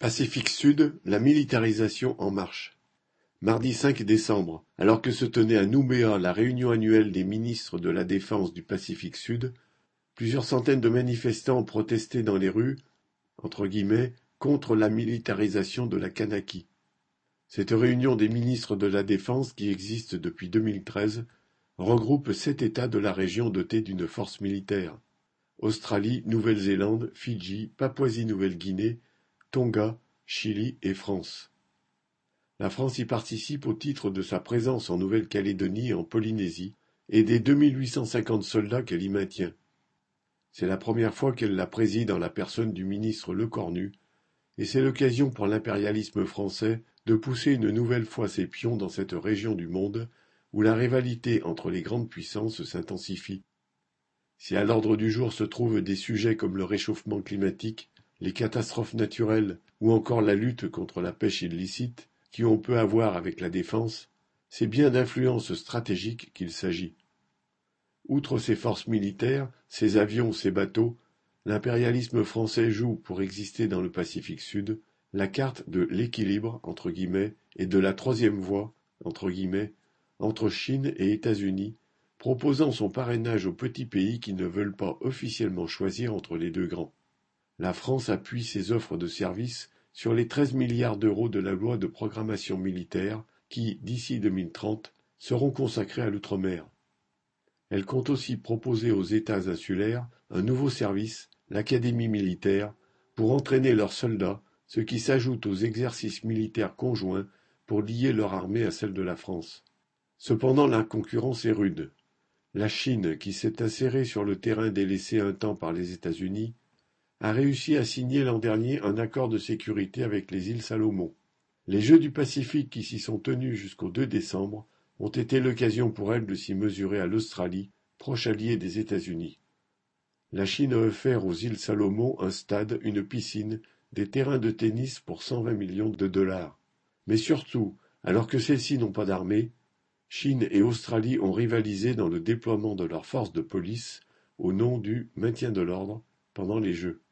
Pacifique Sud, la militarisation en marche. Mardi 5 décembre, alors que se tenait à Nouméa la réunion annuelle des ministres de la Défense du Pacifique Sud, plusieurs centaines de manifestants ont protesté dans les rues entre guillemets, contre la militarisation de la Kanaki. Cette réunion des ministres de la Défense, qui existe depuis 2013, regroupe sept États de la région dotés d'une force militaire Australie, Nouvelle-Zélande, Fidji, Papouasie-Nouvelle-Guinée, Tonga, Chili et France. La France y participe au titre de sa présence en Nouvelle-Calédonie et en Polynésie et des 2850 soldats qu'elle y maintient. C'est la première fois qu'elle la préside en la personne du ministre Lecornu, et c'est l'occasion pour l'impérialisme français de pousser une nouvelle fois ses pions dans cette région du monde où la rivalité entre les grandes puissances s'intensifie. Si à l'ordre du jour se trouvent des sujets comme le réchauffement climatique, les catastrophes naturelles ou encore la lutte contre la pêche illicite, qui ont peu à voir avec la défense, c'est bien d'influence stratégique qu'il s'agit. Outre ses forces militaires, ses avions, ses bateaux, l'impérialisme français joue, pour exister dans le Pacifique Sud, la carte de l'équilibre entre guillemets et de la troisième voie entre guillemets entre Chine et États-Unis, proposant son parrainage aux petits pays qui ne veulent pas officiellement choisir entre les deux grands. La France appuie ses offres de services sur les 13 milliards d'euros de la loi de programmation militaire qui, d'ici 2030, seront consacrés à l'outre-mer. Elle compte aussi proposer aux États insulaires un nouveau service, l'académie militaire, pour entraîner leurs soldats, ce qui s'ajoute aux exercices militaires conjoints pour lier leur armée à celle de la France. Cependant la concurrence est rude. La Chine, qui s'est insérée sur le terrain délaissé un temps par les États-Unis, a réussi à signer l'an dernier un accord de sécurité avec les îles Salomon. Les Jeux du Pacifique qui s'y sont tenus jusqu'au 2 décembre ont été l'occasion pour elle de s'y mesurer à l'Australie, proche allié des États-Unis. La Chine a offert aux îles Salomon un stade, une piscine, des terrains de tennis pour 120 millions de dollars. Mais surtout, alors que celles-ci n'ont pas d'armée, Chine et Australie ont rivalisé dans le déploiement de leurs forces de police au nom du maintien de l'ordre pendant les Jeux.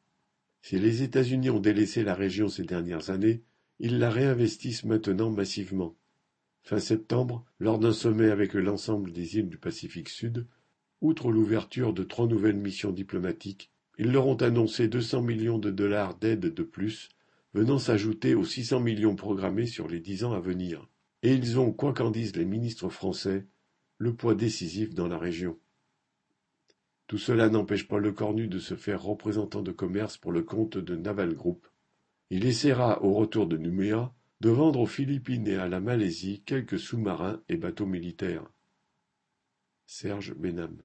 Si les États-Unis ont délaissé la région ces dernières années, ils la réinvestissent maintenant massivement. Fin septembre, lors d'un sommet avec l'ensemble des îles du Pacifique Sud, outre l'ouverture de trois nouvelles missions diplomatiques, ils leur ont annoncé 200 millions de dollars d'aide de plus, venant s'ajouter aux 600 millions programmés sur les dix ans à venir. Et ils ont, quoi qu'en disent les ministres français, le poids décisif dans la région. Tout cela n'empêche pas le Cornu de se faire représentant de commerce pour le compte de Naval Group. Il essaiera, au retour de Nouméa, de vendre aux Philippines et à la Malaisie quelques sous-marins et bateaux militaires. Serge Benham